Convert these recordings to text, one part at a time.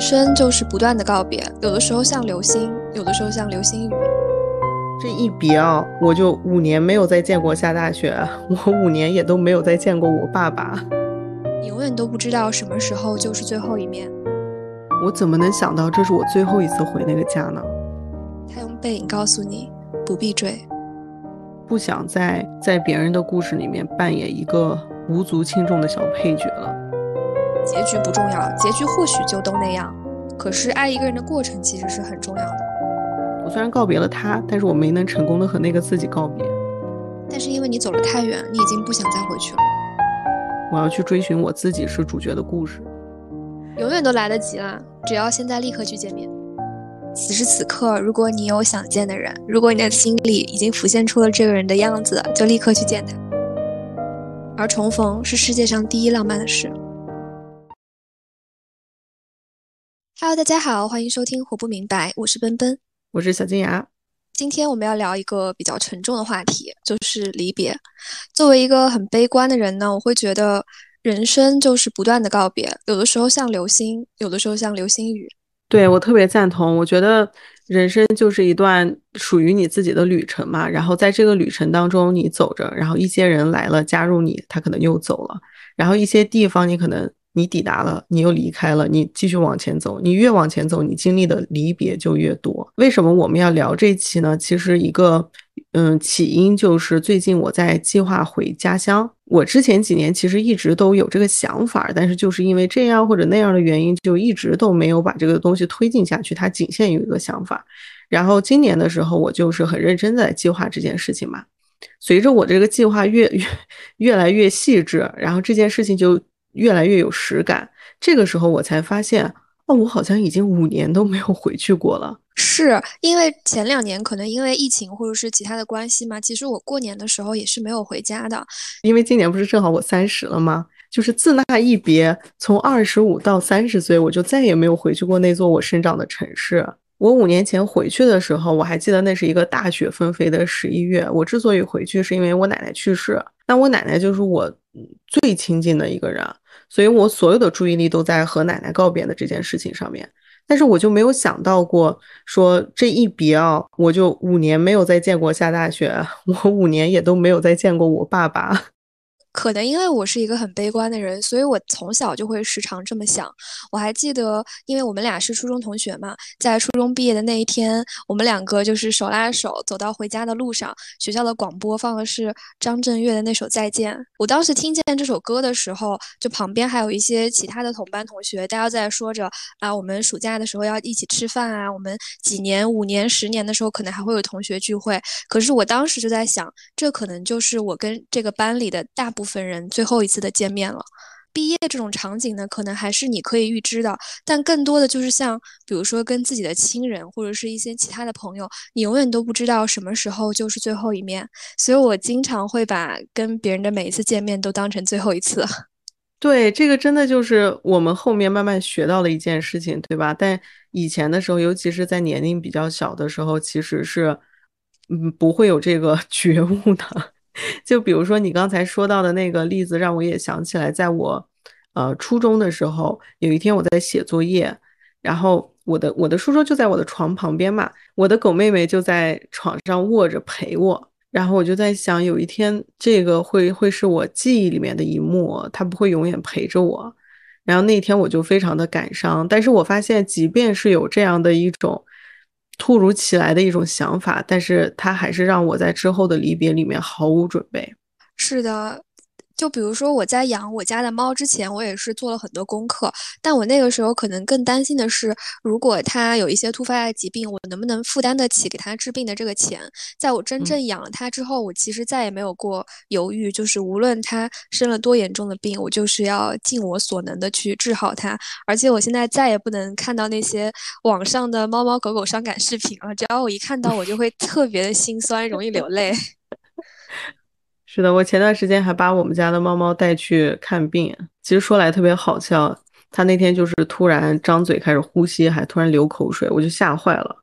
人生就是不断的告别，有的时候像流星，有的时候像流星雨。这一别啊，我就五年没有再见过下大雪，我五年也都没有再见过我爸爸。你永远都不知道什么时候就是最后一面。我怎么能想到这是我最后一次回那个家呢？他用背影告诉你，不必追。不想再在别人的故事里面扮演一个无足轻重的小配角了。结局不重要，结局或许就都那样。可是爱一个人的过程其实是很重要的。我虽然告别了他，但是我没能成功的和那个自己告别。但是因为你走了太远，你已经不想再回去了。我要去追寻我自己是主角的故事。永远都来得及啦，只要现在立刻去见面。此时此刻，如果你有想见的人，如果你的心里已经浮现出了这个人的样子，就立刻去见他。而重逢是世界上第一浪漫的事。Hello，大家好，欢迎收听《活不明白》，我是奔奔，我是小金牙。今天我们要聊一个比较沉重的话题，就是离别。作为一个很悲观的人呢，我会觉得人生就是不断的告别，有的时候像流星，有的时候像流星雨。对我特别赞同，我觉得人生就是一段属于你自己的旅程嘛。然后在这个旅程当中，你走着，然后一些人来了加入你，他可能又走了。然后一些地方你可能你抵达了，你又离开了，你继续往前走。你越往前走，你经历的离别就越多。为什么我们要聊这期呢？其实一个。嗯，起因就是最近我在计划回家乡。我之前几年其实一直都有这个想法，但是就是因为这样或者那样的原因，就一直都没有把这个东西推进下去。它仅限于一个想法。然后今年的时候，我就是很认真在计划这件事情嘛。随着我这个计划越越越来越细致，然后这件事情就越来越有实感。这个时候我才发现，哦，我好像已经五年都没有回去过了。是因为前两年可能因为疫情或者是其他的关系嘛，其实我过年的时候也是没有回家的。因为今年不是正好我三十了吗？就是自那一别，从二十五到三十岁，我就再也没有回去过那座我生长的城市。我五年前回去的时候，我还记得那是一个大雪纷飞的十一月。我之所以回去，是因为我奶奶去世。那我奶奶就是我最亲近的一个人，所以我所有的注意力都在和奶奶告别的这件事情上面。但是我就没有想到过，说这一别啊，我就五年没有再见过下大雪，我五年也都没有再见过我爸爸。可能因为我是一个很悲观的人，所以我从小就会时常这么想。我还记得，因为我们俩是初中同学嘛，在初中毕业的那一天，我们两个就是手拉手走到回家的路上，学校的广播放的是张震岳的那首《再见》。我当时听见这首歌的时候，就旁边还有一些其他的同班同学，大家在说着啊，我们暑假的时候要一起吃饭啊，我们几年、五年、十年的时候可能还会有同学聚会。可是我当时就在想，这可能就是我跟这个班里的大部部分。人最后一次的见面了，毕业这种场景呢，可能还是你可以预知的，但更多的就是像，比如说跟自己的亲人或者是一些其他的朋友，你永远都不知道什么时候就是最后一面，所以我经常会把跟别人的每一次见面都当成最后一次。对，这个真的就是我们后面慢慢学到的一件事情，对吧？但以前的时候，尤其是在年龄比较小的时候，其实是，嗯，不会有这个 觉悟的。就比如说你刚才说到的那个例子，让我也想起来，在我呃初中的时候，有一天我在写作业，然后我的我的书桌就在我的床旁边嘛，我的狗妹妹就在床上卧着陪我，然后我就在想，有一天这个会会是我记忆里面的一幕，它不会永远陪着我。然后那天我就非常的感伤，但是我发现，即便是有这样的一种。突如其来的一种想法，但是它还是让我在之后的离别里面毫无准备。是的。就比如说我在养我家的猫之前，我也是做了很多功课。但我那个时候可能更担心的是，如果它有一些突发的疾病，我能不能负担得起给它治病的这个钱？在我真正养了它之后，我其实再也没有过犹豫，就是无论它生了多严重的病，我就是要尽我所能的去治好它。而且我现在再也不能看到那些网上的猫猫狗狗伤感视频了，只要我一看到，我就会特别的心酸，容易流泪。是的，我前段时间还把我们家的猫猫带去看病。其实说来特别好笑，它那天就是突然张嘴开始呼吸，还突然流口水，我就吓坏了。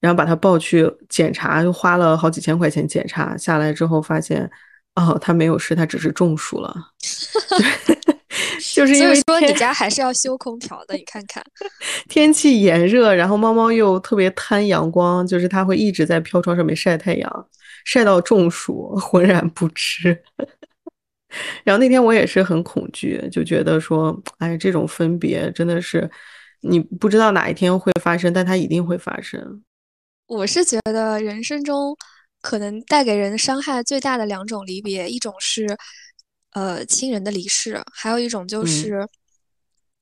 然后把它抱去检查，又花了好几千块钱检查下来之后，发现哦，它没有事，它只是中暑了。就就是因为说你家还是要修空调的，你看看，天气炎热，然后猫猫又特别贪阳光，就是它会一直在飘窗上面晒太阳，晒到中暑，浑然不知。然后那天我也是很恐惧，就觉得说，哎，这种分别真的是你不知道哪一天会发生，但它一定会发生。我是觉得人生中可能带给人伤害最大的两种离别，一种是呃亲人的离世，还有一种就是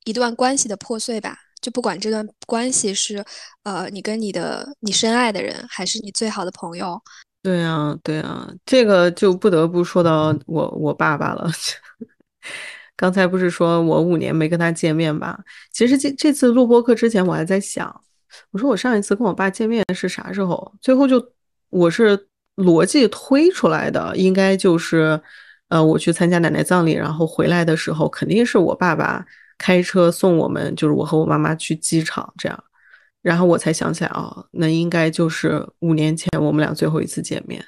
一段关系的破碎吧。就不管这段关系是呃你跟你的你深爱的人，还是你最好的朋友。对啊，对啊，这个就不得不说到我我爸爸了。刚才不是说我五年没跟他见面吧？其实这这次录播课之前，我还在想，我说我上一次跟我爸见面是啥时候？最后就我是逻辑推出来的，应该就是呃我去参加奶奶葬礼，然后回来的时候，肯定是我爸爸开车送我们，就是我和我妈妈去机场这样。然后我才想起来啊，那应该就是五年前我们俩最后一次见面，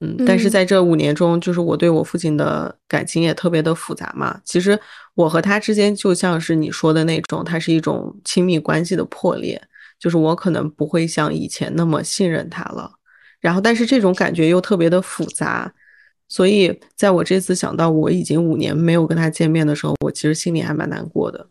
嗯，但是在这五年中，就是我对我父亲的感情也特别的复杂嘛。其实我和他之间就像是你说的那种，它是一种亲密关系的破裂，就是我可能不会像以前那么信任他了。然后，但是这种感觉又特别的复杂，所以在我这次想到我已经五年没有跟他见面的时候，我其实心里还蛮难过的。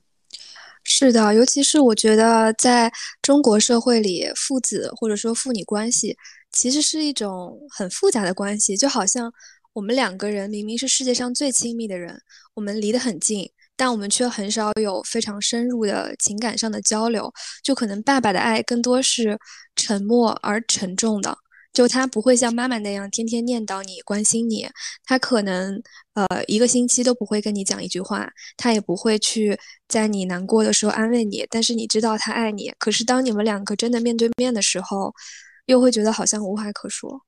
是的，尤其是我觉得在中国社会里，父子或者说父女关系，其实是一种很复杂的关系。就好像我们两个人明明是世界上最亲密的人，我们离得很近，但我们却很少有非常深入的情感上的交流。就可能爸爸的爱更多是沉默而沉重的。就他不会像妈妈那样天天念叨你、关心你，他可能呃一个星期都不会跟你讲一句话，他也不会去在你难过的时候安慰你，但是你知道他爱你。可是当你们两个真的面对面的时候，又会觉得好像无话可说。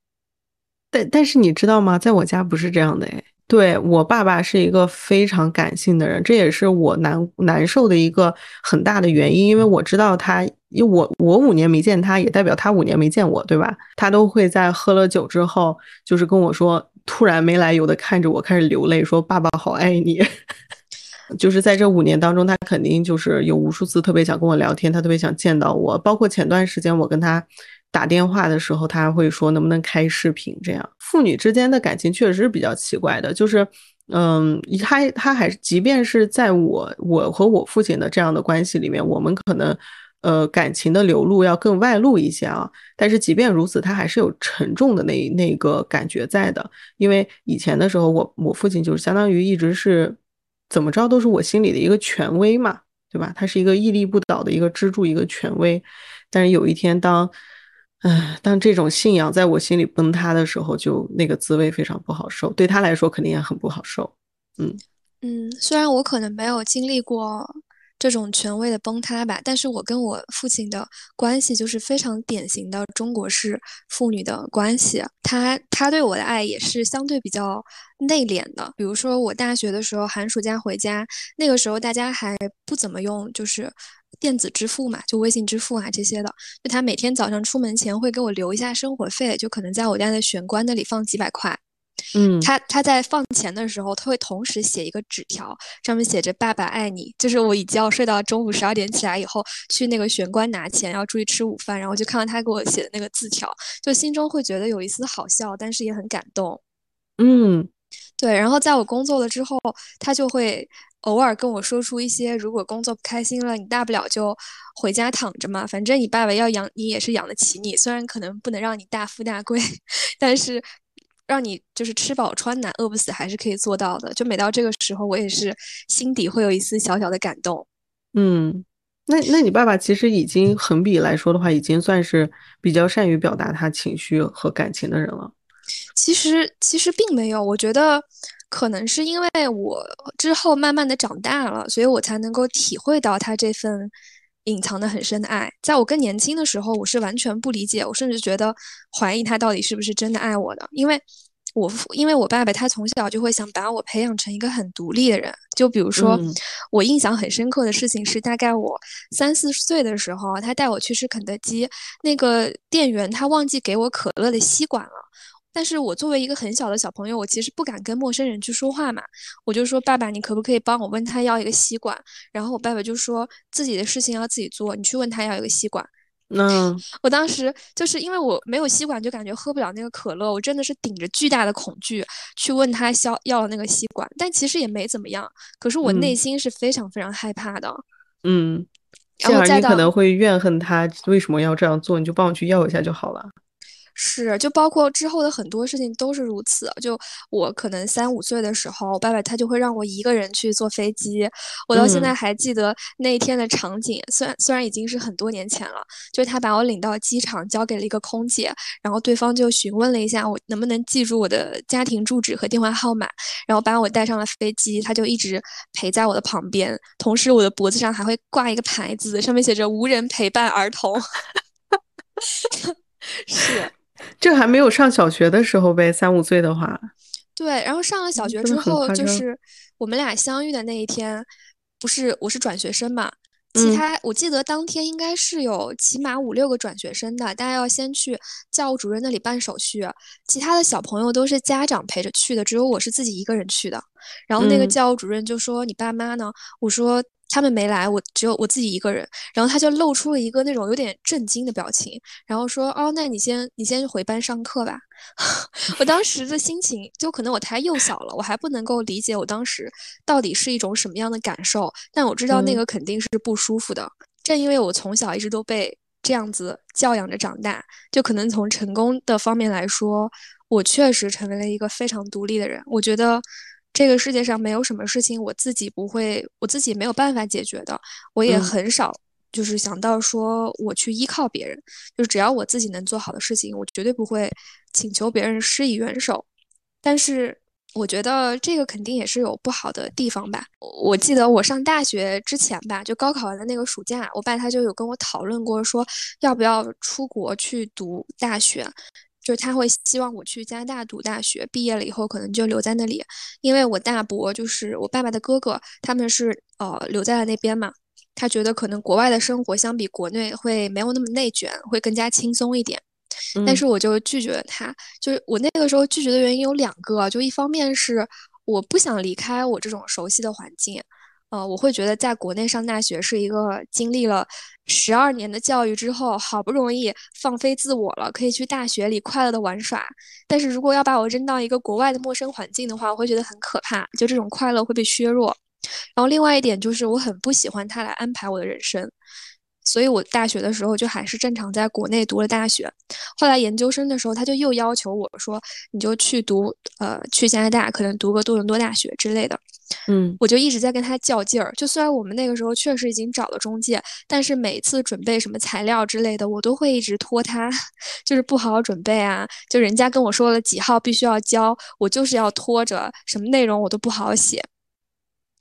但但是你知道吗？在我家不是这样的诶。对我爸爸是一个非常感性的人，这也是我难难受的一个很大的原因。因为我知道他，因为我我五年没见他，也代表他五年没见我，对吧？他都会在喝了酒之后，就是跟我说，突然没来由的看着我开始流泪，说：“爸爸好爱你。”就是在这五年当中，他肯定就是有无数次特别想跟我聊天，他特别想见到我。包括前段时间我跟他。打电话的时候，他还会说能不能开视频？这样父女之间的感情确实是比较奇怪的。就是，嗯，他他还是，即便是在我我和我父亲的这样的关系里面，我们可能呃感情的流露要更外露一些啊。但是即便如此，他还是有沉重的那那个感觉在的。因为以前的时候，我我父亲就是相当于一直是怎么着都是我心里的一个权威嘛，对吧？他是一个屹立不倒的一个支柱，一个权威。但是有一天当唉，当这种信仰在我心里崩塌的时候，就那个滋味非常不好受。对他来说，肯定也很不好受。嗯嗯，虽然我可能没有经历过这种权威的崩塌吧，但是我跟我父亲的关系就是非常典型的中国式父女的关系。他他对我的爱也是相对比较内敛的。比如说我大学的时候，寒暑假回家，那个时候大家还不怎么用，就是。电子支付嘛，就微信支付啊这些的，就他每天早上出门前会给我留一下生活费，就可能在我家的玄关那里放几百块。嗯，他他在放钱的时候，他会同时写一个纸条，上面写着“爸爸爱你”。就是我已经要睡到中午十二点起来以后，去那个玄关拿钱，要注意吃午饭，然后就看到他给我写的那个字条，就心中会觉得有一丝好笑，但是也很感动。嗯，对。然后在我工作了之后，他就会。偶尔跟我说出一些，如果工作不开心了，你大不了就回家躺着嘛，反正你爸爸要养你也是养得起你，虽然可能不能让你大富大贵，但是让你就是吃饱穿暖、饿不死还是可以做到的。就每到这个时候，我也是心底会有一丝小小的感动。嗯，那那你爸爸其实已经横比来说的话，已经算是比较善于表达他情绪和感情的人了。其实其实并没有，我觉得。可能是因为我之后慢慢的长大了，所以我才能够体会到他这份隐藏的很深的爱。在我更年轻的时候，我是完全不理解，我甚至觉得怀疑他到底是不是真的爱我的。因为我因为我爸爸他从小就会想把我培养成一个很独立的人。就比如说，我印象很深刻的事情是，大概我三四岁的时候，他带我去吃肯德基，那个店员他忘记给我可乐的吸管了。但是我作为一个很小的小朋友，我其实不敢跟陌生人去说话嘛。我就说：“爸爸，你可不可以帮我问他要一个吸管？”然后我爸爸就说：“自己的事情要自己做，你去问他要一个吸管。”嗯，我当时就是因为我没有吸管，就感觉喝不了那个可乐。我真的是顶着巨大的恐惧去问他要要了那个吸管，但其实也没怎么样。可是我内心是非常非常害怕的。嗯，然后再你可能会怨恨他为什么要这样做，你就帮我去要一下就好了。是，就包括之后的很多事情都是如此。就我可能三五岁的时候，我爸爸他就会让我一个人去坐飞机。我到现在还记得那一天的场景，虽然虽然已经是很多年前了，就是他把我领到机场，交给了一个空姐，然后对方就询问了一下我能不能记住我的家庭住址和电话号码，然后把我带上了飞机。他就一直陪在我的旁边，同时我的脖子上还会挂一个牌子，上面写着“无人陪伴儿童”。是。这还没有上小学的时候呗，三五岁的话。对，然后上了小学之后，就是我们俩相遇的那一天，不是我是转学生嘛？其他我记得当天应该是有起码五六个转学生的，大家要先去教务主任那里办手续。其他的小朋友都是家长陪着去的，只有我是自己一个人去的。然后那个教务主任就说：“你爸妈呢？”我说。他们没来，我只有我自己一个人。然后他就露出了一个那种有点震惊的表情，然后说：“哦，那你先你先回班上课吧。”我当时的心情就可能我太幼小了，我还不能够理解我当时到底是一种什么样的感受。但我知道那个肯定是不舒服的。正因为我从小一直都被这样子教养着长大，就可能从成功的方面来说，我确实成为了一个非常独立的人。我觉得。这个世界上没有什么事情我自己不会，我自己没有办法解决的。我也很少就是想到说我去依靠别人，就是只要我自己能做好的事情，我绝对不会请求别人施以援手。但是我觉得这个肯定也是有不好的地方吧。我记得我上大学之前吧，就高考完的那个暑假，我爸他就有跟我讨论过，说要不要出国去读大学。就是他会希望我去加拿大读大学，毕业了以后可能就留在那里，因为我大伯就是我爸爸的哥哥，他们是呃留在了那边嘛。他觉得可能国外的生活相比国内会没有那么内卷，会更加轻松一点。但是我就拒绝了他，就是我那个时候拒绝的原因有两个，就一方面是我不想离开我这种熟悉的环境。呃，我会觉得在国内上大学是一个经历了十二年的教育之后，好不容易放飞自我了，可以去大学里快乐的玩耍。但是如果要把我扔到一个国外的陌生环境的话，我会觉得很可怕，就这种快乐会被削弱。然后另外一点就是，我很不喜欢他来安排我的人生。所以我大学的时候就还是正常在国内读了大学，后来研究生的时候他就又要求我说，你就去读，呃，去加拿大，可能读个多伦多大学之类的。嗯，我就一直在跟他较劲儿。就虽然我们那个时候确实已经找了中介，但是每次准备什么材料之类的，我都会一直拖他，就是不好好准备啊。就人家跟我说了几号必须要交，我就是要拖着，什么内容我都不好好写。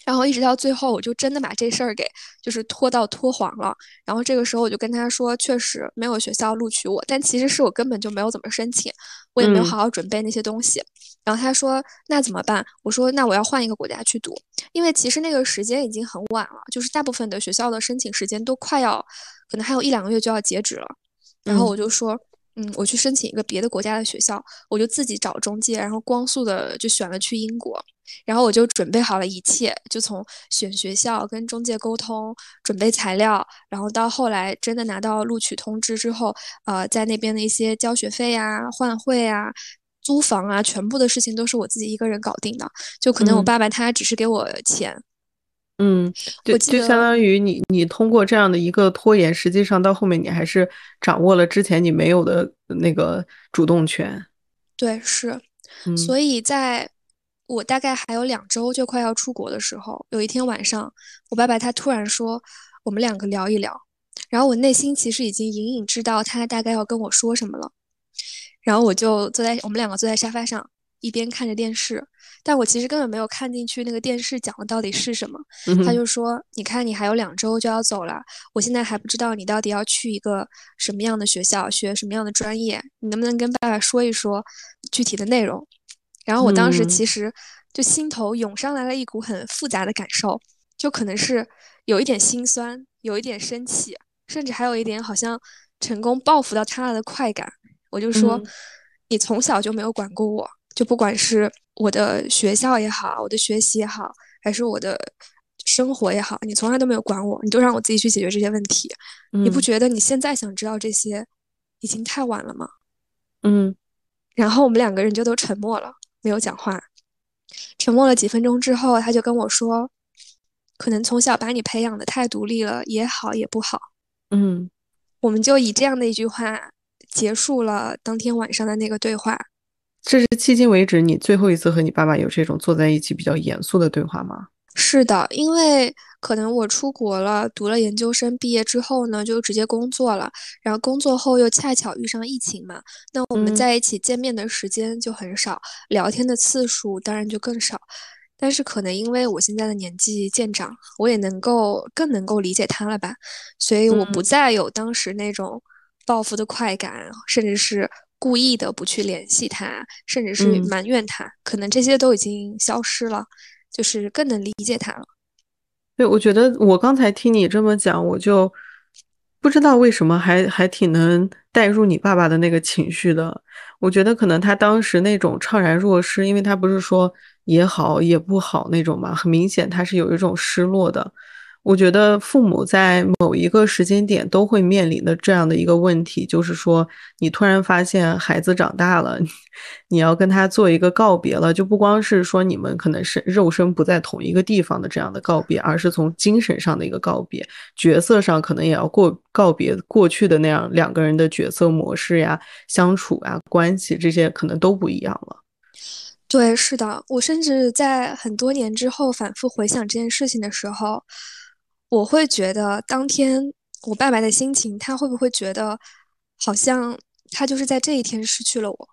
然后一直到最后，我就真的把这事儿给就是拖到拖黄了。然后这个时候我就跟他说，确实没有学校录取我，但其实是我根本就没有怎么申请，我也没有好好准备那些东西。然后他说那怎么办？我说那我要换一个国家去读，因为其实那个时间已经很晚了，就是大部分的学校的申请时间都快要，可能还有一两个月就要截止了。然后我就说。嗯，我去申请一个别的国家的学校，我就自己找中介，然后光速的就选了去英国，然后我就准备好了一切，就从选学校、跟中介沟通、准备材料，然后到后来真的拿到录取通知之后，呃，在那边的一些交学费啊、换汇啊、租房啊，全部的事情都是我自己一个人搞定的，就可能我爸爸他只是给我钱。嗯，就就相当于你你通过这样的一个拖延，实际上到后面你还是掌握了之前你没有的那个主动权。对，是。所以在我大概还有两周就快要出国的时候，有一天晚上，我爸爸他突然说，我们两个聊一聊。然后我内心其实已经隐隐知道他大概要跟我说什么了。然后我就坐在我们两个坐在沙发上。一边看着电视，但我其实根本没有看进去那个电视讲的到底是什么。他就说：“你看，你还有两周就要走了，我现在还不知道你到底要去一个什么样的学校，学什么样的专业，你能不能跟爸爸说一说具体的内容？”然后我当时其实就心头涌上来了一股很复杂的感受，就可能是有一点心酸，有一点生气，甚至还有一点好像成功报复到他了的快感。我就说。你从小就没有管过我，就不管是我的学校也好，我的学习也好，还是我的生活也好，你从来都没有管我，你都让我自己去解决这些问题。你不觉得你现在想知道这些已经太晚了吗？嗯。然后我们两个人就都沉默了，没有讲话。沉默了几分钟之后，他就跟我说：“可能从小把你培养的太独立了，也好也不好。”嗯，我们就以这样的一句话结束了当天晚上的那个对话。这是迄今为止你最后一次和你爸爸有这种坐在一起比较严肃的对话吗？是的，因为可能我出国了，读了研究生，毕业之后呢，就直接工作了。然后工作后又恰巧遇上疫情嘛，那我们在一起见面的时间就很少，聊天的次数当然就更少。但是可能因为我现在的年纪渐长，我也能够更能够理解他了吧，所以我不再有当时那种报复的快感，甚至是故意的不去联系他，甚至是埋怨他，可能这些都已经消失了。就是更能理解他了。对，我觉得我刚才听你这么讲，我就不知道为什么还还挺能带入你爸爸的那个情绪的。我觉得可能他当时那种怅然若失，因为他不是说也好也不好那种嘛，很明显他是有一种失落的。我觉得父母在某一个时间点都会面临的这样的一个问题，就是说你突然发现孩子长大了，你要跟他做一个告别了，就不光是说你们可能是肉身不在同一个地方的这样的告别，而是从精神上的一个告别，角色上可能也要过告别过去的那样两个人的角色模式呀、相处啊、关系这些可能都不一样了。对，是的，我甚至在很多年之后反复回想这件事情的时候。我会觉得当天我爸爸的心情，他会不会觉得好像他就是在这一天失去了我？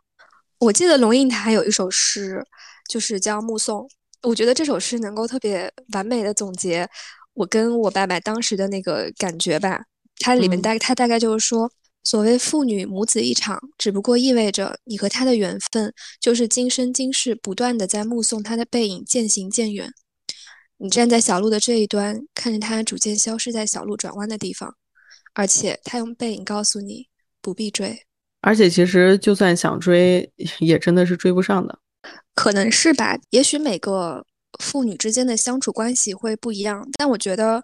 我记得龙应台有一首诗，就是叫《目送》。我觉得这首诗能够特别完美的总结我跟我爸爸当时的那个感觉吧。它里面大它大概就是说，所谓父女母子一场，只不过意味着你和他的缘分，就是今生今世不断的在目送他的背影渐行渐远。你站在小路的这一端，看着他逐渐消失在小路转弯的地方，而且他用背影告诉你不必追。而且其实就算想追，也真的是追不上的。可能是吧，也许每个父女之间的相处关系会不一样，但我觉得。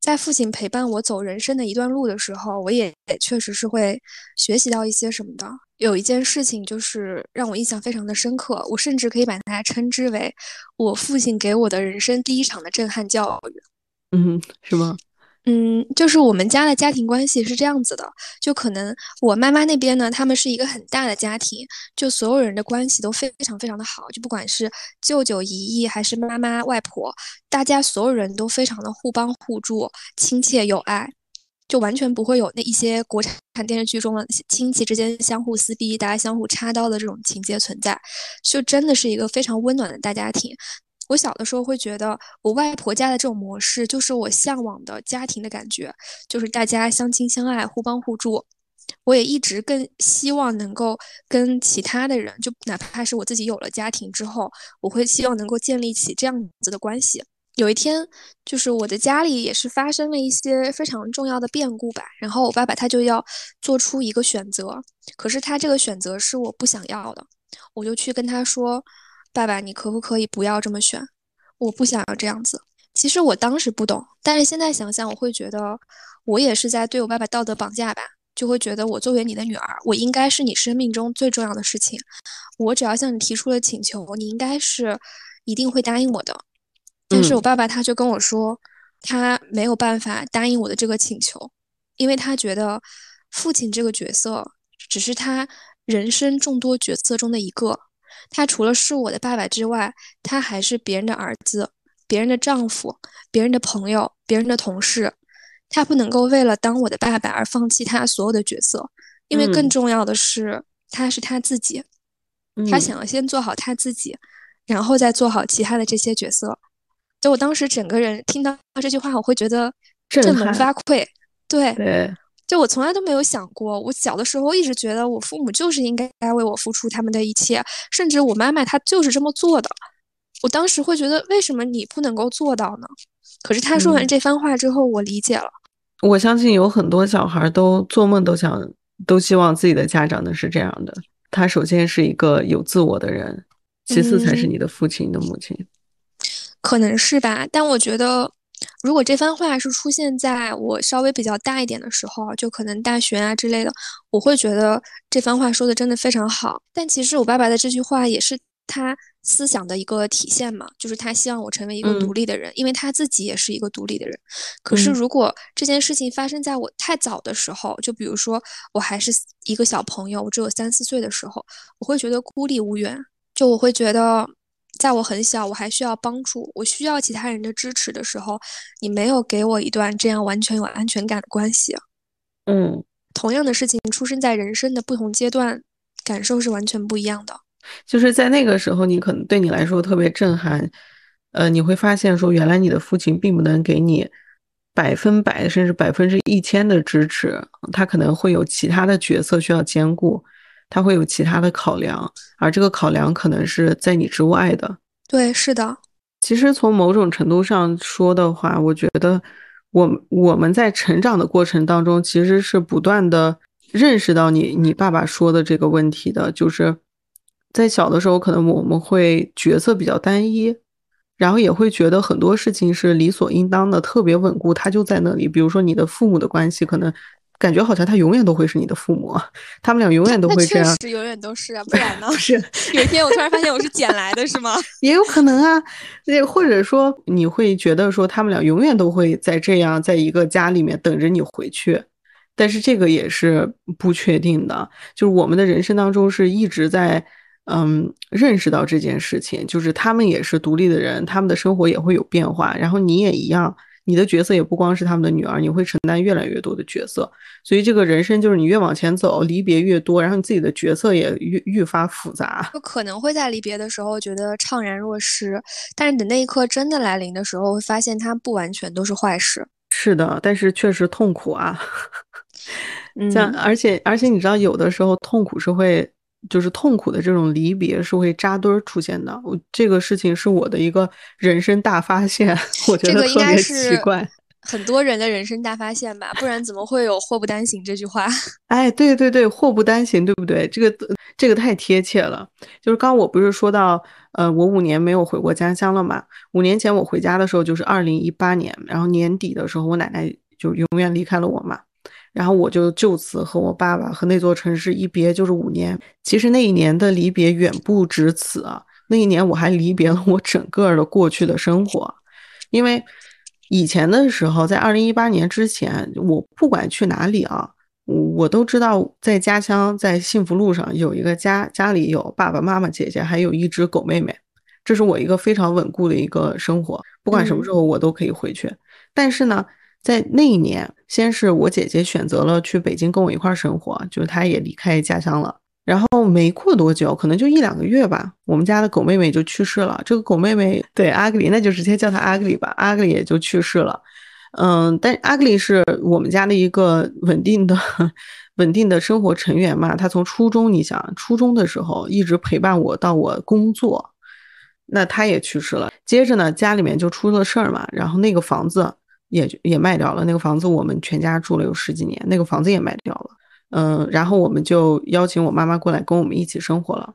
在父亲陪伴我走人生的一段路的时候，我也确实是会学习到一些什么的。有一件事情就是让我印象非常的深刻，我甚至可以把它称之为我父亲给我的人生第一场的震撼教育。嗯，是吗？嗯，就是我们家的家庭关系是这样子的，就可能我妈妈那边呢，他们是一个很大的家庭，就所有人的关系都非常非常的好，就不管是舅舅姨姨还是妈妈外婆，大家所有人都非常的互帮互助，亲切友爱，就完全不会有那一些国产电视剧中的亲戚之间相互撕逼、大家相互插刀的这种情节存在，就真的是一个非常温暖的大家庭。我小的时候会觉得，我外婆家的这种模式就是我向往的家庭的感觉，就是大家相亲相爱、互帮互助。我也一直更希望能够跟其他的人，就哪怕是我自己有了家庭之后，我会希望能够建立起这样子的关系。有一天，就是我的家里也是发生了一些非常重要的变故吧，然后我爸爸他就要做出一个选择，可是他这个选择是我不想要的，我就去跟他说。爸爸，你可不可以不要这么选？我不想要这样子。其实我当时不懂，但是现在想想，我会觉得我也是在对我爸爸道德绑架吧，就会觉得我作为你的女儿，我应该是你生命中最重要的事情。我只要向你提出了请求，你应该是一定会答应我的。但是我爸爸他就跟我说，他没有办法答应我的这个请求，因为他觉得父亲这个角色只是他人生众多角色中的一个。他除了是我的爸爸之外，他还是别人的儿子、别人的丈夫、别人的朋友、别人的同事。他不能够为了当我的爸爸而放弃他所有的角色，因为更重要的是他是他自己。他想要先做好他自己，然后再做好其他的这些角色。就我当时整个人听到这句话，我会觉得振聋发聩。对。对。就我从来都没有想过，我小的时候一直觉得我父母就是应该为我付出他们的一切，甚至我妈妈她就是这么做的。我当时会觉得，为什么你不能够做到呢？可是他说完这番话之后，我理解了。我相信有很多小孩都做梦都想，都希望自己的家长呢是这样的。他首先是一个有自我的人，其次才是你的父亲、你的母亲。可能是吧，但我觉得，如果这番话是出现在我稍微比较大一点的时候，就可能大学啊之类的，我会觉得这番话说的真的非常好。但其实我爸爸的这句话也是他思想的一个体现嘛，就是他希望我成为一个独立的人，因为他自己也是一个独立的人。可是如果这件事情发生在我太早的时候，就比如说我还是一个小朋友，我只有三四岁的时候，我会觉得孤立无援，就我会觉得。在我很小，我还需要帮助，我需要其他人的支持的时候，你没有给我一段这样完全有安全感的关系。嗯，同样的事情出生在人生的不同阶段，感受是完全不一样的。就是在那个时候，你可能对你来说特别震撼，呃，你会发现说，原来你的父亲并不能给你百分百甚至百分之一千的支持，他可能会有其他的角色需要兼顾。他会有其他的考量，而这个考量可能是在你之外的。对，是的。其实从某种程度上说的话，我觉得我我们在成长的过程当中，其实是不断的认识到你你爸爸说的这个问题的，就是在小的时候，可能我们会角色比较单一，然后也会觉得很多事情是理所应当的，特别稳固，它就在那里。比如说你的父母的关系，可能。感觉好像他永远都会是你的父母，他们俩永远都会这样。确实永远都是啊，不然呢？是 有一天我突然发现我是捡来的，是吗？也有可能啊，那或者说你会觉得说他们俩永远都会在这样，在一个家里面等着你回去，但是这个也是不确定的。就是我们的人生当中是一直在嗯认识到这件事情，就是他们也是独立的人，他们的生活也会有变化，然后你也一样。你的角色也不光是他们的女儿，你会承担越来越多的角色，所以这个人生就是你越往前走，离别越多，然后你自己的角色也愈愈发复杂。就可能会在离别的时候觉得怅然若失，但是等那一刻真的来临的时候，会发现它不完全都是坏事。是的，但是确实痛苦啊。像而且而且你知道，有的时候痛苦是会。就是痛苦的这种离别是会扎堆儿出现的，我这个事情是我的一个人生大发现，我觉得特别奇怪。很多人的人生大发现吧，不然怎么会有“祸不单行”这句话？哎，对对对，祸不单行，对不对？这个这个太贴切了。就是刚我不是说到，呃，我五年没有回过家乡了嘛？五年前我回家的时候就是二零一八年，然后年底的时候我奶奶就永远离开了我嘛。然后我就就此和我爸爸和那座城市一别就是五年。其实那一年的离别远不止此啊，那一年我还离别了我整个的过去的生活。因为以前的时候，在二零一八年之前，我不管去哪里啊，我都知道在家乡在幸福路上有一个家，家里有爸爸妈妈、姐姐，还有一只狗妹妹，这是我一个非常稳固的一个生活。不管什么时候我都可以回去。但是呢。在那一年，先是我姐姐选择了去北京跟我一块生活，就是她也离开家乡了。然后没过多久，可能就一两个月吧，我们家的狗妹妹就去世了。这个狗妹妹对阿格里，那就直接叫她阿格里吧。阿格里也就去世了。嗯，但阿格里是我们家的一个稳定的、稳定的生活成员嘛。她从初中，你想初中的时候一直陪伴我到我工作，那她也去世了。接着呢，家里面就出了事儿嘛，然后那个房子。也也卖掉了那个房子，我们全家住了有十几年，那个房子也卖掉了。嗯，然后我们就邀请我妈妈过来跟我们一起生活了。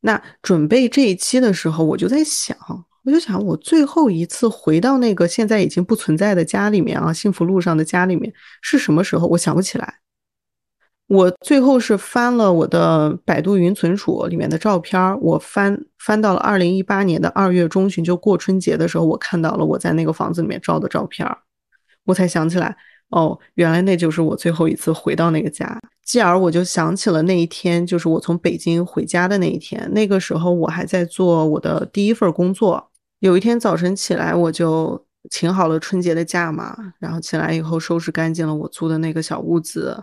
那准备这一期的时候，我就在想，我就想，我最后一次回到那个现在已经不存在的家里面啊，幸福路上的家里面是什么时候？我想不起来。我最后是翻了我的百度云存储里面的照片，我翻翻到了二零一八年的二月中旬，就过春节的时候，我看到了我在那个房子里面照的照片，我才想起来，哦，原来那就是我最后一次回到那个家。继而我就想起了那一天，就是我从北京回家的那一天。那个时候我还在做我的第一份工作。有一天早晨起来，我就请好了春节的假嘛，然后起来以后收拾干净了我租的那个小屋子。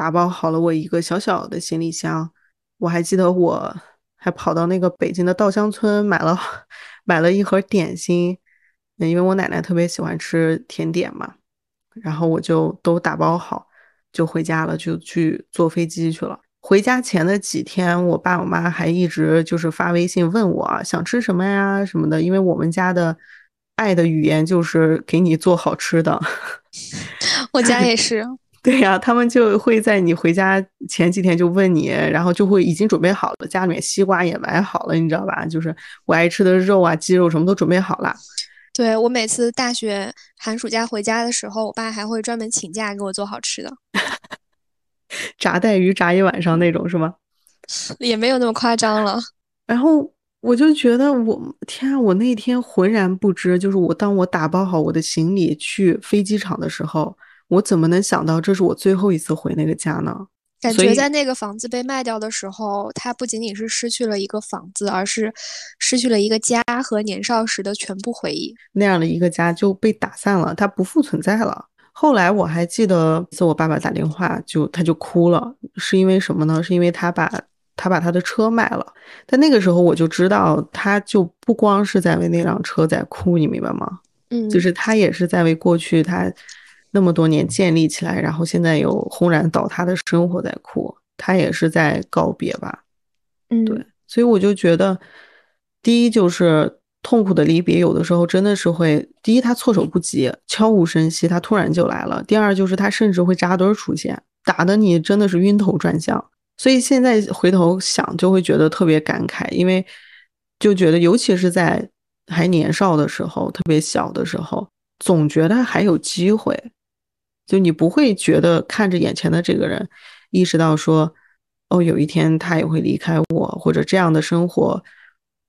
打包好了我一个小小的行李箱，我还记得我还跑到那个北京的稻香村买了买了一盒点心，因为我奶奶特别喜欢吃甜点嘛，然后我就都打包好就回家了，就去坐飞机去了。回家前的几天，我爸我妈还一直就是发微信问我想吃什么呀什么的，因为我们家的爱的语言就是给你做好吃的，我家也是。对呀，他们就会在你回家前几天就问你，然后就会已经准备好了，家里面西瓜也买好了，你知道吧？就是我爱吃的肉啊、鸡肉什么都准备好了。对我每次大学寒暑假回家的时候，我爸还会专门请假给我做好吃的，炸带鱼炸一晚上那种是吗？也没有那么夸张了。然后我就觉得，我天啊！我那天浑然不知，就是我当我打包好我的行李去飞机场的时候，我怎么能想到这是我最后一次回那个家呢？感觉在那个房子被卖掉的时候，他不仅仅是失去了一个房子，而是失去了一个家和年少时的全部回忆。那样的一个家就被打散了，它不复存在了。后来我还记得，次我爸爸打电话，就他就哭了，是因为什么呢？是因为他把他把他的车卖了。但那个时候我就知道，他就不光是在为那辆车在哭，你明白吗？嗯，就是他也是在为过去他。那么多年建立起来，然后现在又轰然倒塌的生活在哭，他也是在告别吧？嗯，对，所以我就觉得，第一就是痛苦的离别，有的时候真的是会，第一他措手不及，悄无声息，他突然就来了；第二就是他甚至会扎堆出现，打的你真的是晕头转向。所以现在回头想，就会觉得特别感慨，因为就觉得，尤其是在还年少的时候，特别小的时候，总觉得还有机会。就你不会觉得看着眼前的这个人，意识到说，哦，有一天他也会离开我，或者这样的生活，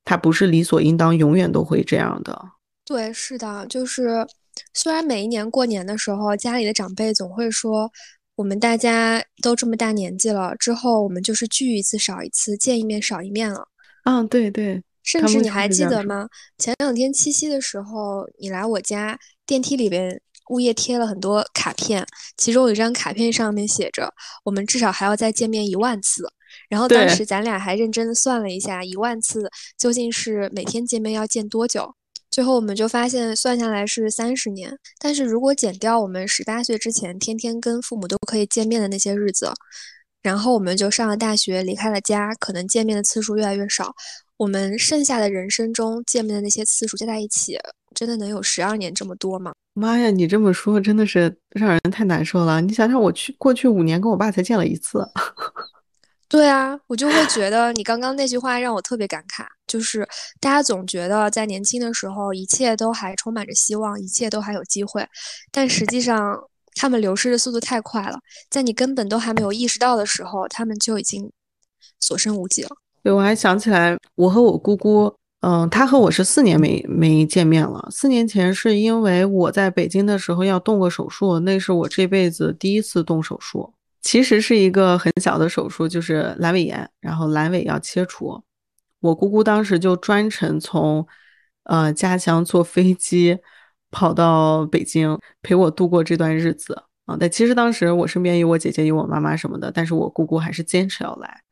他不是理所应当永远都会这样的。对，是的，就是虽然每一年过年的时候，家里的长辈总会说，我们大家都这么大年纪了，之后我们就是聚一次少一次，见一面少一面了。嗯，对对。甚至你还记得吗？前两天七夕的时候，你来我家电梯里边。物业贴了很多卡片，其中有一张卡片上面写着：“我们至少还要再见面一万次。”然后当时咱俩还认真的算了一下，一万次究竟是每天见面要见多久？最后我们就发现算下来是三十年。但是如果减掉我们十八岁之前天天跟父母都可以见面的那些日子，然后我们就上了大学，离开了家，可能见面的次数越来越少。我们剩下的人生中见面的那些次数加在一起，真的能有十二年这么多吗？妈呀，你这么说真的是让人太难受了。你想想，我去过去五年跟我爸才见了一次。对啊，我就会觉得你刚刚那句话让我特别感慨，就是大家总觉得在年轻的时候一切都还充满着希望，一切都还有机会，但实际上他们流失的速度太快了，在你根本都还没有意识到的时候，他们就已经所剩无几了。对，我还想起来，我和我姑姑。嗯，他和我是四年没没见面了。四年前是因为我在北京的时候要动个手术，那是我这辈子第一次动手术。其实是一个很小的手术，就是阑尾炎，然后阑尾要切除。我姑姑当时就专程从呃家乡坐飞机跑到北京陪我度过这段日子啊。但其实当时我身边有我姐姐、有我妈妈什么的，但是我姑姑还是坚持要来。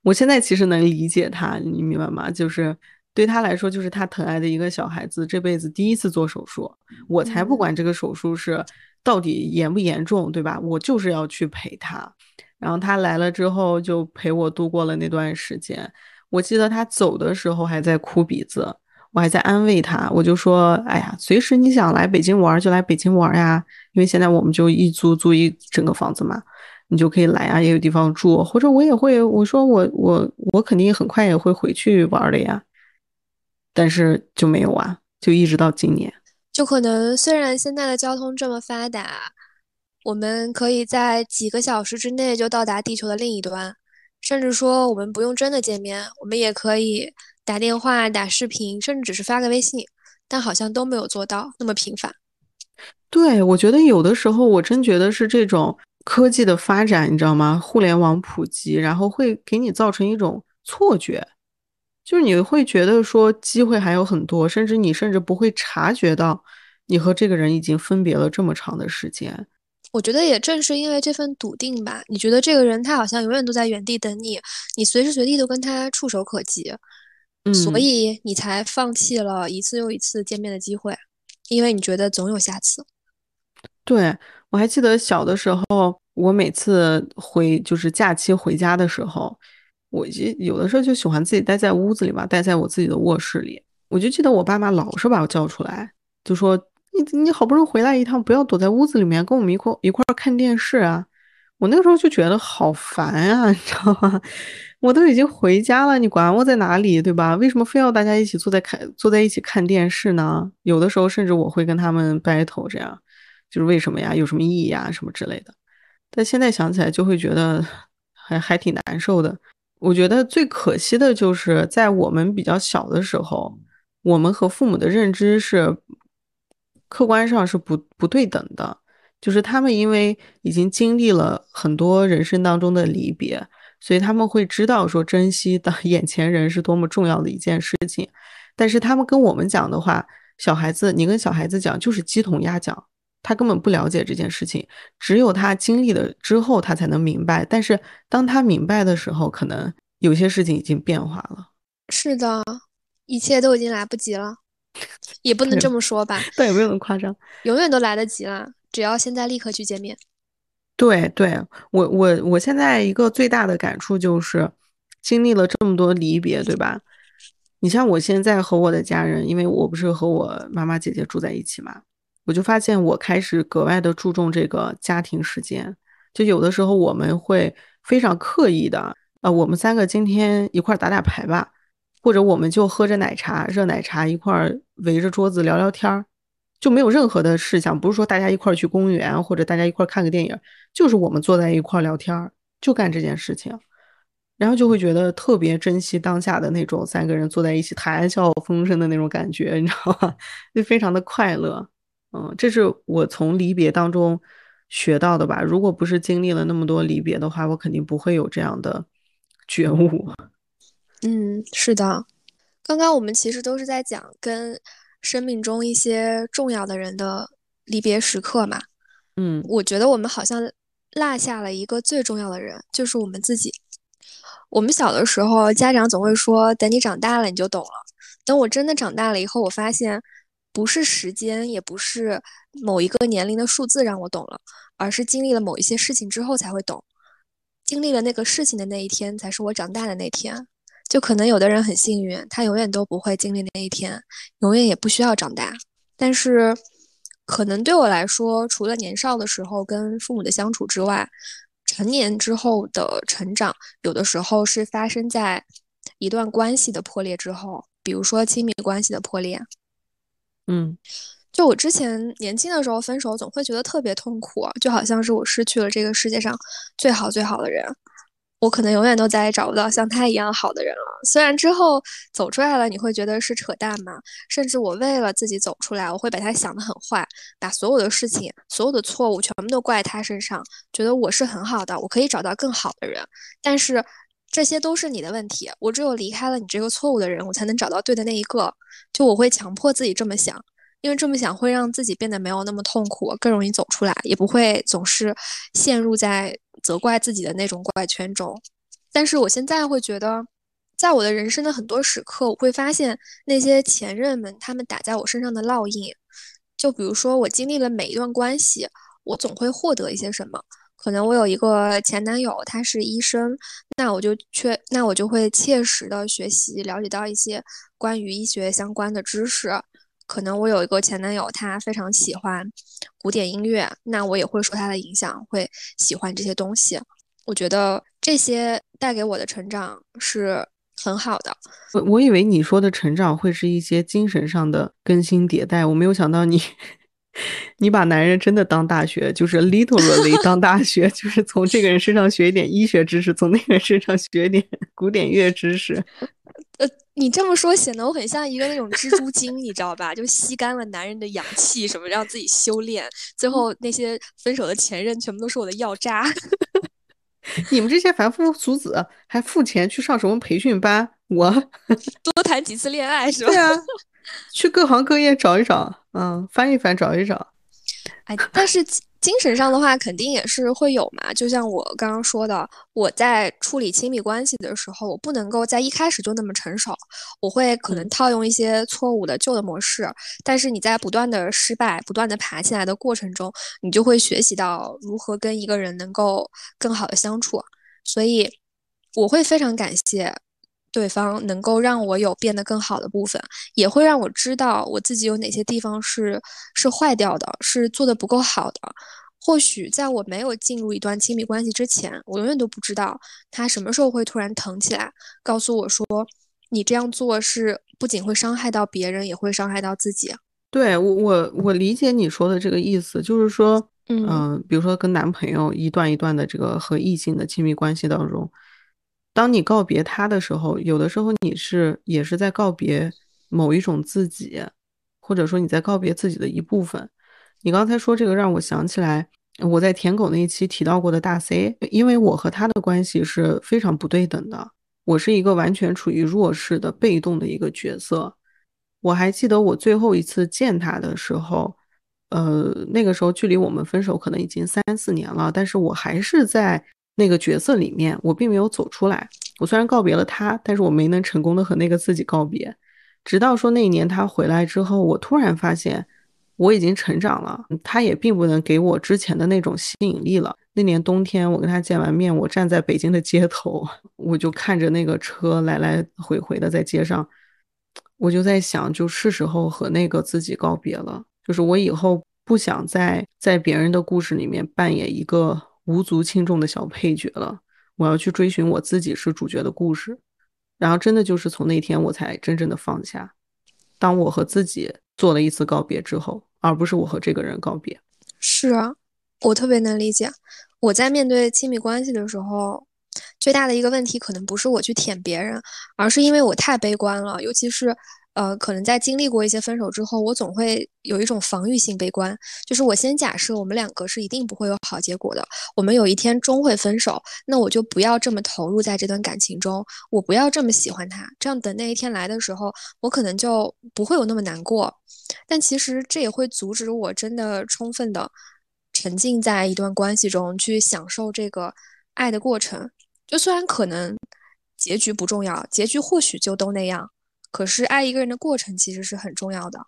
我现在其实能理解她，你明白吗？就是。对他来说，就是他疼爱的一个小孩子，这辈子第一次做手术，我才不管这个手术是到底严不严重，对吧？我就是要去陪他。然后他来了之后，就陪我度过了那段时间。我记得他走的时候还在哭鼻子，我还在安慰他，我就说：“哎呀，随时你想来北京玩就来北京玩呀，因为现在我们就一租租一整个房子嘛，你就可以来啊，也有地方住。或者我也会，我说我我我肯定很快也会回去玩的呀。”但是就没有啊，就一直到今年。就可能虽然现在的交通这么发达，我们可以在几个小时之内就到达地球的另一端，甚至说我们不用真的见面，我们也可以打电话、打视频，甚至只是发个微信，但好像都没有做到那么频繁。对，我觉得有的时候我真觉得是这种科技的发展，你知道吗？互联网普及，然后会给你造成一种错觉。就是你会觉得说机会还有很多，甚至你甚至不会察觉到你和这个人已经分别了这么长的时间。我觉得也正是因为这份笃定吧，你觉得这个人他好像永远都在原地等你，你随时随地都跟他触手可及，所以你才放弃了一次又一次见面的机会，因为你觉得总有下次。对我还记得小的时候，我每次回就是假期回家的时候。我就有的时候就喜欢自己待在屋子里吧，待在我自己的卧室里。我就记得我爸妈老是把我叫出来，就说你你好不容易回来一趟，不要躲在屋子里面跟我们一块一块看电视啊！我那个时候就觉得好烦啊，你知道吗？我都已经回家了，你管我在哪里，对吧？为什么非要大家一起坐在看坐在一起看电视呢？有的时候甚至我会跟他们 battle，这样就是为什么呀？有什么意义呀？什么之类的。但现在想起来就会觉得 还还挺难受的。我觉得最可惜的就是在我们比较小的时候，我们和父母的认知是。客观上是不不对等的，就是他们因为已经经历了很多人生当中的离别，所以他们会知道说珍惜的 眼前人是多么重要的一件事情。但是他们跟我们讲的话，小孩子你跟小孩子讲就是鸡同鸭讲，他根本不了解这件事情，只有他经历了之后他才能明白。但是当他明白的时候，可能有些事情已经变化了。是的，一切都已经来不及了。也不能这么说吧，但也没有那么夸张，永远都来得及了，只要现在立刻去见面。对，对我我我现在一个最大的感触就是，经历了这么多离别，对吧？你像我现在和我的家人，因为我不是和我妈妈姐姐住在一起嘛，我就发现我开始格外的注重这个家庭时间，就有的时候我们会非常刻意的，呃，我们三个今天一块打打牌吧。或者我们就喝着奶茶，热奶茶一块围着桌子聊聊天儿，就没有任何的事项，不是说大家一块去公园，或者大家一块看个电影，就是我们坐在一块聊天儿，就干这件事情，然后就会觉得特别珍惜当下的那种三个人坐在一起谈笑风生的那种感觉，你知道吗？就非常的快乐。嗯，这是我从离别当中学到的吧。如果不是经历了那么多离别的话，我肯定不会有这样的觉悟。嗯，是的，刚刚我们其实都是在讲跟生命中一些重要的人的离别时刻嘛。嗯，我觉得我们好像落下了一个最重要的人，就是我们自己。我们小的时候，家长总会说：“等你长大了，你就懂了。”等我真的长大了以后，我发现不是时间，也不是某一个年龄的数字让我懂了，而是经历了某一些事情之后才会懂。经历了那个事情的那一天，才是我长大的那天。就可能有的人很幸运，他永远都不会经历那一天，永远也不需要长大。但是，可能对我来说，除了年少的时候跟父母的相处之外，成年之后的成长，有的时候是发生在一段关系的破裂之后，比如说亲密关系的破裂。嗯，就我之前年轻的时候分手，总会觉得特别痛苦，就好像是我失去了这个世界上最好最好的人。我可能永远都再也找不到像他一样好的人了。虽然之后走出来了，你会觉得是扯淡嘛？甚至我为了自己走出来，我会把他想得很坏，把所有的事情、所有的错误全部都怪在他身上，觉得我是很好的，我可以找到更好的人。但是这些都是你的问题，我只有离开了你这个错误的人，我才能找到对的那一个。就我会强迫自己这么想，因为这么想会让自己变得没有那么痛苦，更容易走出来，也不会总是陷入在。责怪自己的那种怪圈中，但是我现在会觉得，在我的人生的很多时刻，我会发现那些前任们他们打在我身上的烙印。就比如说，我经历了每一段关系，我总会获得一些什么。可能我有一个前男友，他是医生，那我就确，那我就会切实的学习，了解到一些关于医学相关的知识。可能我有一个前男友，他非常喜欢古典音乐，那我也会受他的影响，会喜欢这些东西。我觉得这些带给我的成长是很好的。我我以为你说的成长会是一些精神上的更新迭代，我没有想到你你把男人真的当大学，就是 literally 当大学，就是从这个人身上学一点医学知识，从那个人身上学一点 古典乐知识。呃。你这么说显得我很像一个那种蜘蛛精，你知道吧？就吸干了男人的阳气，什么让自己修炼，最后那些分手的前任全部都是我的药渣。你们这些凡夫俗子还付钱去上什么培训班？我多谈几次恋爱是吧？对啊，去各行各业找一找，嗯，翻一翻找一找。哎，但是。精神上的话，肯定也是会有嘛。就像我刚刚说的，我在处理亲密关系的时候，我不能够在一开始就那么成熟，我会可能套用一些错误的旧的模式。但是你在不断的失败、不断的爬起来的过程中，你就会学习到如何跟一个人能够更好的相处。所以，我会非常感谢对方能够让我有变得更好的部分，也会让我知道我自己有哪些地方是是坏掉的，是做的不够好的。或许在我没有进入一段亲密关系之前，我永远都不知道他什么时候会突然疼起来，告诉我说：“你这样做是不仅会伤害到别人，也会伤害到自己。”对我，我我理解你说的这个意思，就是说，嗯，比如说跟男朋友一段一段的这个和异性的亲密关系当中，当你告别他的时候，有的时候你是也是在告别某一种自己，或者说你在告别自己的一部分。你刚才说这个让我想起来，我在舔狗那一期提到过的大 C，因为我和他的关系是非常不对等的，我是一个完全处于弱势的被动的一个角色。我还记得我最后一次见他的时候，呃，那个时候距离我们分手可能已经三四年了，但是我还是在那个角色里面，我并没有走出来。我虽然告别了他，但是我没能成功的和那个自己告别。直到说那一年他回来之后，我突然发现。我已经成长了，他也并不能给我之前的那种吸引力了。那年冬天，我跟他见完面，我站在北京的街头，我就看着那个车来来回回的在街上，我就在想，就是时候和那个自己告别了。就是我以后不想再在别人的故事里面扮演一个无足轻重的小配角了，我要去追寻我自己是主角的故事。然后，真的就是从那天我才真正的放下。当我和自己。做了一次告别之后，而不是我和这个人告别。是啊，我特别能理解。我在面对亲密关系的时候，最大的一个问题可能不是我去舔别人，而是因为我太悲观了，尤其是。呃，可能在经历过一些分手之后，我总会有一种防御性悲观，就是我先假设我们两个是一定不会有好结果的，我们有一天终会分手，那我就不要这么投入在这段感情中，我不要这么喜欢他，这样等那一天来的时候，我可能就不会有那么难过。但其实这也会阻止我真的充分的沉浸在一段关系中去享受这个爱的过程。就虽然可能结局不重要，结局或许就都那样。可是爱一个人的过程其实是很重要的，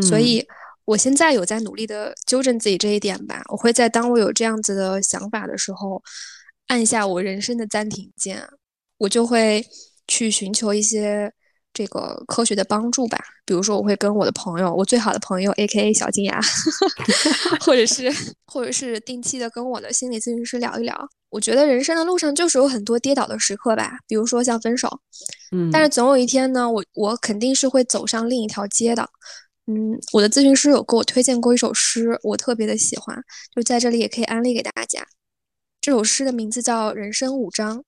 所以我现在有在努力的纠正自己这一点吧。我会在当我有这样子的想法的时候，按下我人生的暂停键，我就会去寻求一些这个科学的帮助吧。比如说，我会跟我的朋友，我最好的朋友 A.K.A 小金牙，或者是或者是定期的跟我的心理咨询师聊一聊。我觉得人生的路上就是有很多跌倒的时刻吧，比如说像分手，嗯，但是总有一天呢，我我肯定是会走上另一条街的，嗯，我的咨询师有给我推荐过一首诗，我特别的喜欢，就在这里也可以安利给大家。这首诗的名字叫《人生五章》，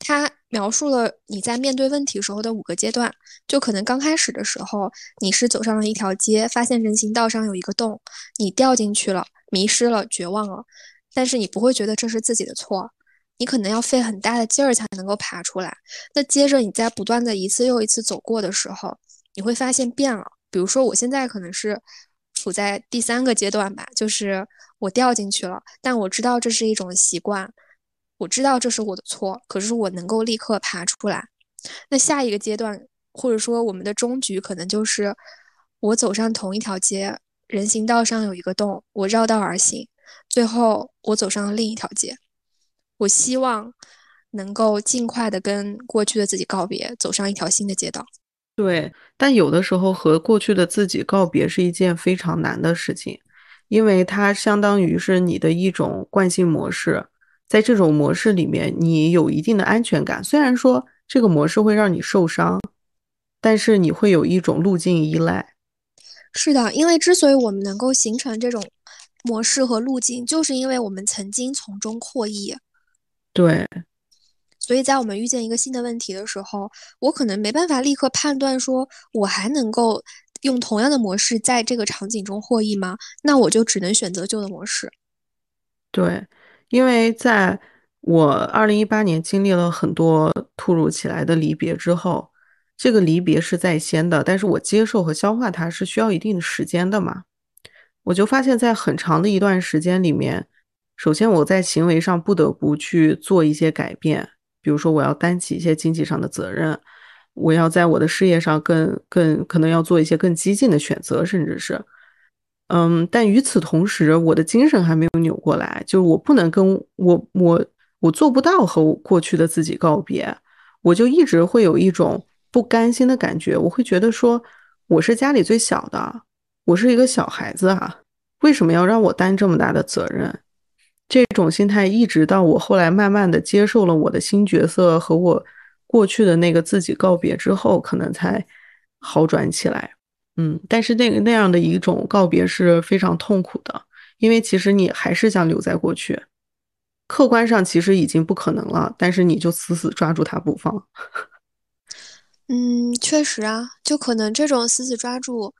它描述了你在面对问题时候的五个阶段。就可能刚开始的时候，你是走上了一条街，发现人行道上有一个洞，你掉进去了，迷失了，绝望了。但是你不会觉得这是自己的错，你可能要费很大的劲儿才能够爬出来。那接着你在不断的一次又一次走过的时候，你会发现变了。比如说我现在可能是处在第三个阶段吧，就是我掉进去了，但我知道这是一种习惯，我知道这是我的错，可是我能够立刻爬出来。那下一个阶段，或者说我们的终局，可能就是我走上同一条街，人行道上有一个洞，我绕道而行。最后，我走上了另一条街。我希望能够尽快的跟过去的自己告别，走上一条新的街道。对，但有的时候和过去的自己告别是一件非常难的事情，因为它相当于是你的一种惯性模式。在这种模式里面，你有一定的安全感。虽然说这个模式会让你受伤，但是你会有一种路径依赖。是的，因为之所以我们能够形成这种。模式和路径，就是因为我们曾经从中获益。对，所以在我们遇见一个新的问题的时候，我可能没办法立刻判断说，我还能够用同样的模式在这个场景中获益吗？那我就只能选择旧的模式。对，因为在我二零一八年经历了很多突如其来的离别之后，这个离别是在先的，但是我接受和消化它是需要一定的时间的嘛。我就发现，在很长的一段时间里面，首先我在行为上不得不去做一些改变，比如说我要担起一些经济上的责任，我要在我的事业上更更可能要做一些更激进的选择，甚至是，嗯，但与此同时，我的精神还没有扭过来，就是我不能跟我我我做不到和过去的自己告别，我就一直会有一种不甘心的感觉。我会觉得说，我是家里最小的，我是一个小孩子啊，为什么要让我担这么大的责任？这种心态一直到我后来慢慢的接受了我的新角色和我过去的那个自己告别之后，可能才好转起来。嗯，但是那个那样的一种告别是非常痛苦的，因为其实你还是想留在过去，客观上其实已经不可能了，但是你就死死抓住它不放。嗯，确实啊，就可能这种死死抓住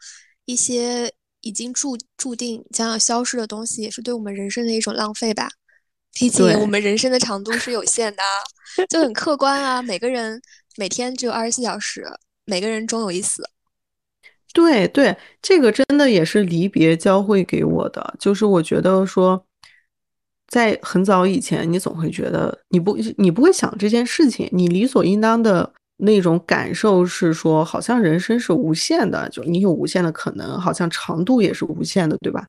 一些。已经注注定将要消失的东西，也是对我们人生的一种浪费吧。毕竟我们人生的长度是有限的，就很客观啊。每个人每天只有二十四小时，每个人终有一死。对对，这个真的也是离别教会给我的。就是我觉得说，在很早以前，你总会觉得你不你不会想这件事情，你理所应当的。那种感受是说，好像人生是无限的，就你有无限的可能，好像长度也是无限的，对吧？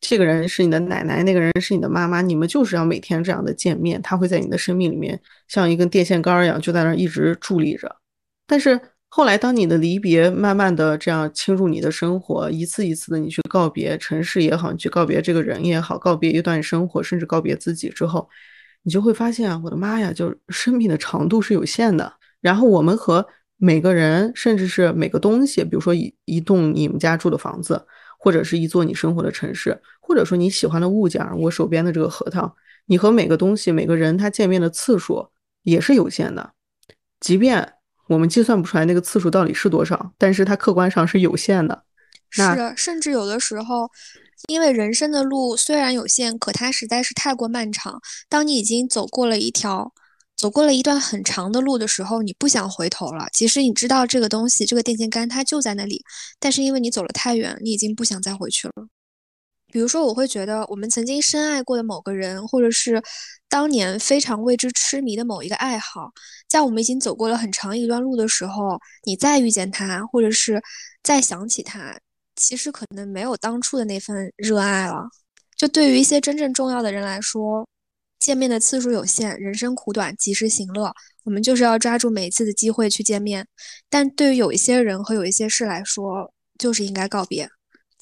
这个人是你的奶奶，那个人是你的妈妈，你们就是要每天这样的见面，他会在你的生命里面像一根电线杆一样，就在那儿一直伫立着。但是后来，当你的离别慢慢的这样侵入你的生活，一次一次的你去告别城市也好，你去告别这个人也好，告别一段生活，甚至告别自己之后，你就会发现，我的妈呀，就生命的长度是有限的。然后我们和每个人，甚至是每个东西，比如说一一栋你们家住的房子，或者是一座你生活的城市，或者说你喜欢的物件，我手边的这个核桃，你和每个东西、每个人他见面的次数也是有限的。即便我们计算不出来那个次数到底是多少，但是它客观上是有限的。是，甚至有的时候，因为人生的路虽然有限，可它实在是太过漫长。当你已经走过了一条。走过了一段很长的路的时候，你不想回头了。其实你知道这个东西，这个电线杆它就在那里，但是因为你走了太远，你已经不想再回去了。比如说，我会觉得我们曾经深爱过的某个人，或者是当年非常为之痴迷的某一个爱好，在我们已经走过了很长一段路的时候，你再遇见他，或者是再想起他，其实可能没有当初的那份热爱了。就对于一些真正重要的人来说。见面的次数有限，人生苦短，及时行乐。我们就是要抓住每一次的机会去见面。但对于有一些人和有一些事来说，就是应该告别。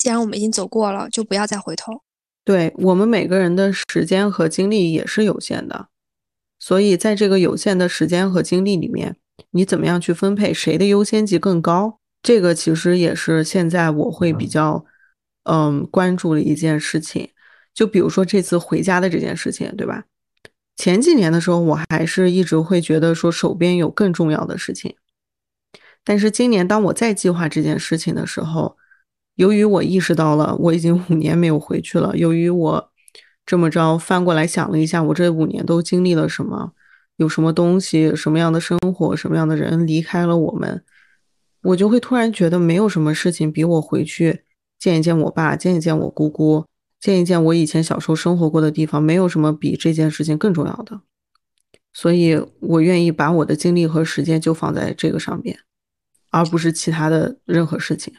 既然我们已经走过了，就不要再回头。对我们每个人的时间和精力也是有限的，所以在这个有限的时间和精力里面，你怎么样去分配，谁的优先级更高？这个其实也是现在我会比较嗯关注的一件事情。就比如说这次回家的这件事情，对吧？前几年的时候，我还是一直会觉得说手边有更重要的事情。但是今年当我再计划这件事情的时候，由于我意识到了我已经五年没有回去了，由于我这么着翻过来想了一下，我这五年都经历了什么，有什么东西，什么样的生活，什么样的人离开了我们，我就会突然觉得没有什么事情比我回去见一见我爸，见一见我姑姑。见一见我以前小时候生活过的地方，没有什么比这件事情更重要的，所以我愿意把我的精力和时间就放在这个上面，而不是其他的任何事情。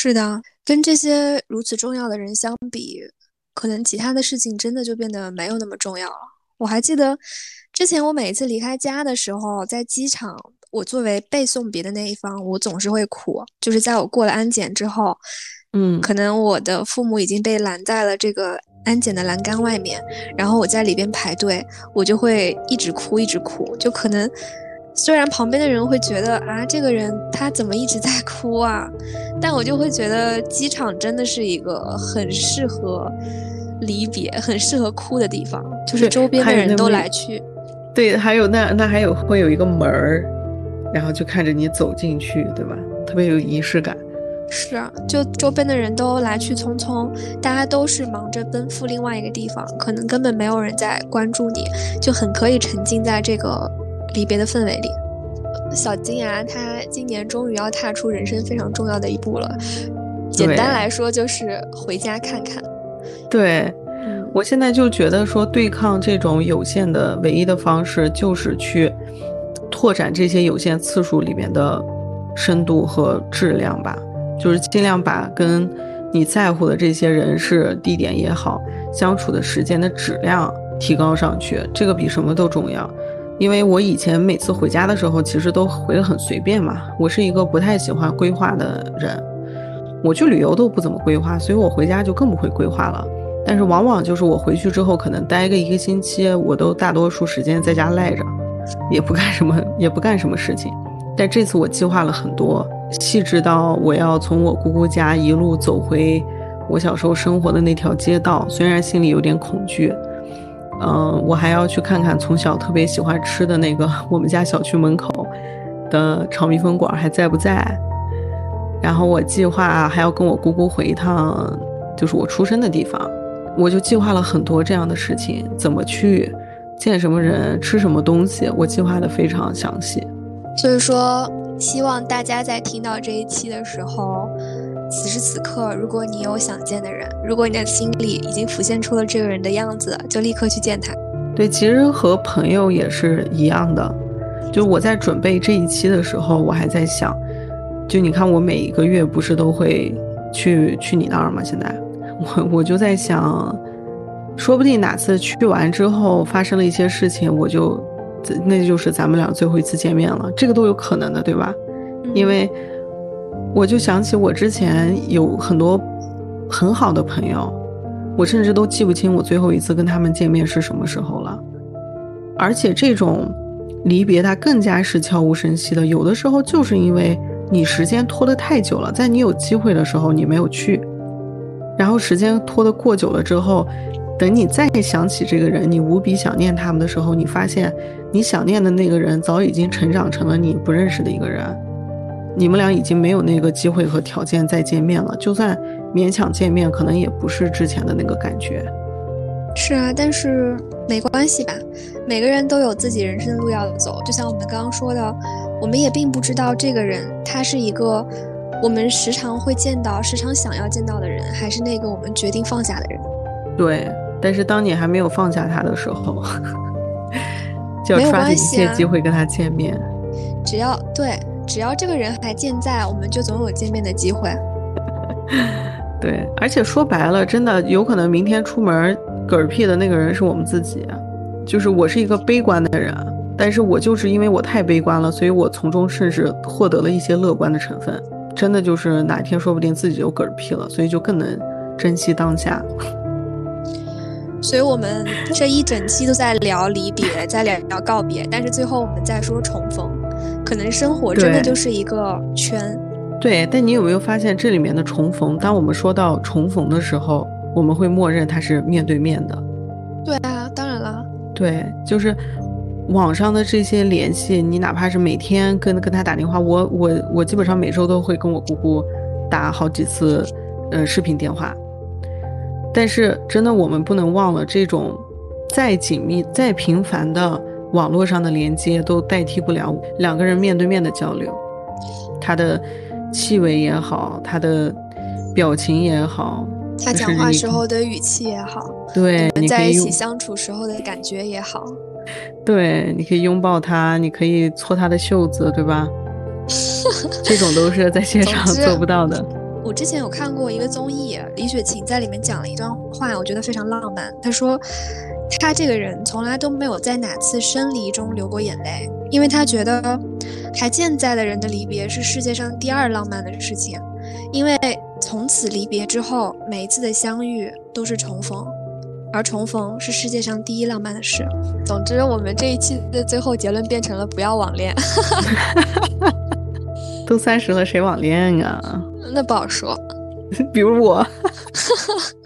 是的，跟这些如此重要的人相比，可能其他的事情真的就变得没有那么重要了。我还记得之前我每一次离开家的时候，在机场，我作为被送别的那一方，我总是会哭，就是在我过了安检之后。嗯，可能我的父母已经被拦在了这个安检的栏杆外面，然后我在里边排队，我就会一直哭，一直哭。就可能虽然旁边的人会觉得啊，这个人他怎么一直在哭啊，但我就会觉得机场真的是一个很适合离别、很适合哭的地方，就是周边的人都来去。对，还有那那还有会有一个门儿，然后就看着你走进去，对吧？特别有仪式感。是啊，就周边的人都来去匆匆，大家都是忙着奔赴另外一个地方，可能根本没有人在关注你，就很可以沉浸在这个离别的氛围里。小金牙他今年终于要踏出人生非常重要的一步了，简单来说就是回家看看。对，我现在就觉得说对抗这种有限的唯一的方式就是去拓展这些有限次数里面的深度和质量吧。就是尽量把跟你在乎的这些人事、地点也好，相处的时间的质量提高上去，这个比什么都重要。因为我以前每次回家的时候，其实都回得很随便嘛。我是一个不太喜欢规划的人，我去旅游都不怎么规划，所以我回家就更不会规划了。但是往往就是我回去之后，可能待个一个星期，我都大多数时间在家赖着，也不干什么，也不干什么事情。但这次我计划了很多，细致到我要从我姑姑家一路走回我小时候生活的那条街道，虽然心里有点恐惧。嗯，我还要去看看从小特别喜欢吃的那个我们家小区门口的炒米粉馆还在不在。然后我计划还要跟我姑姑回一趟，就是我出生的地方。我就计划了很多这样的事情，怎么去，见什么人，吃什么东西，我计划的非常详细。所以说，希望大家在听到这一期的时候。此时此刻，如果你有想见的人，如果你的心里已经浮现出了这个人的样子，就立刻去见他。对，其实和朋友也是一样的。就我在准备这一期的时候，我还在想，就你看我每一个月不是都会去去你那儿吗？现在我我就在想，说不定哪次去完之后发生了一些事情，我就那就是咱们俩最后一次见面了，这个都有可能的，对吧？因为。我就想起我之前有很多很好的朋友，我甚至都记不清我最后一次跟他们见面是什么时候了。而且这种离别它更加是悄无声息的，有的时候就是因为你时间拖得太久了，在你有机会的时候你没有去，然后时间拖得过久了之后，等你再想起这个人，你无比想念他们的时候，你发现你想念的那个人早已经成长成了你不认识的一个人。你们俩已经没有那个机会和条件再见面了，就算勉强见面，可能也不是之前的那个感觉。是啊，但是没关系吧？每个人都有自己人生的路要走，就像我们刚刚说的，我们也并不知道这个人他是一个我们时常会见到、时常想要见到的人，还是那个我们决定放下的人。对，但是当你还没有放下他的时候，就要抓紧一切机会跟他见面。只要对。只要这个人还健在，我们就总有见面的机会。对，而且说白了，真的有可能明天出门嗝屁的那个人是我们自己。就是我是一个悲观的人，但是我就是因为我太悲观了，所以我从中甚至获得了一些乐观的成分。真的就是哪天说不定自己就嗝屁了，所以就更能珍惜当下。所以我们这一整期都在聊离别，在聊聊告别，但是最后我们再说重逢。可能生活真的就是一个圈，对。但你有没有发现这里面的重逢？当我们说到重逢的时候，我们会默认它是面对面的。对啊，当然了。对，就是网上的这些联系，你哪怕是每天跟跟他打电话，我我我基本上每周都会跟我姑姑打好几次呃视频电话。但是真的，我们不能忘了，这种再紧密、再频繁的。网络上的连接都代替不了两个人面对面的交流，他的气味也好，他的表情也好，他讲话时候的语气也好，对，你们在一起相处时候的感觉也好，对，你可以拥抱他，你可以搓他的袖子，对吧？这种都是在线上做不到的。我之前有看过一个综艺，李雪琴在里面讲了一段话，我觉得非常浪漫。她说。他这个人从来都没有在哪次生离中流过眼泪，因为他觉得还健在的人的离别是世界上第二浪漫的事情，因为从此离别之后，每一次的相遇都是重逢，而重逢是世界上第一浪漫的事。总之，我们这一期的最后结论变成了不要网恋。都三十了，谁网恋啊？那不好说。比如我。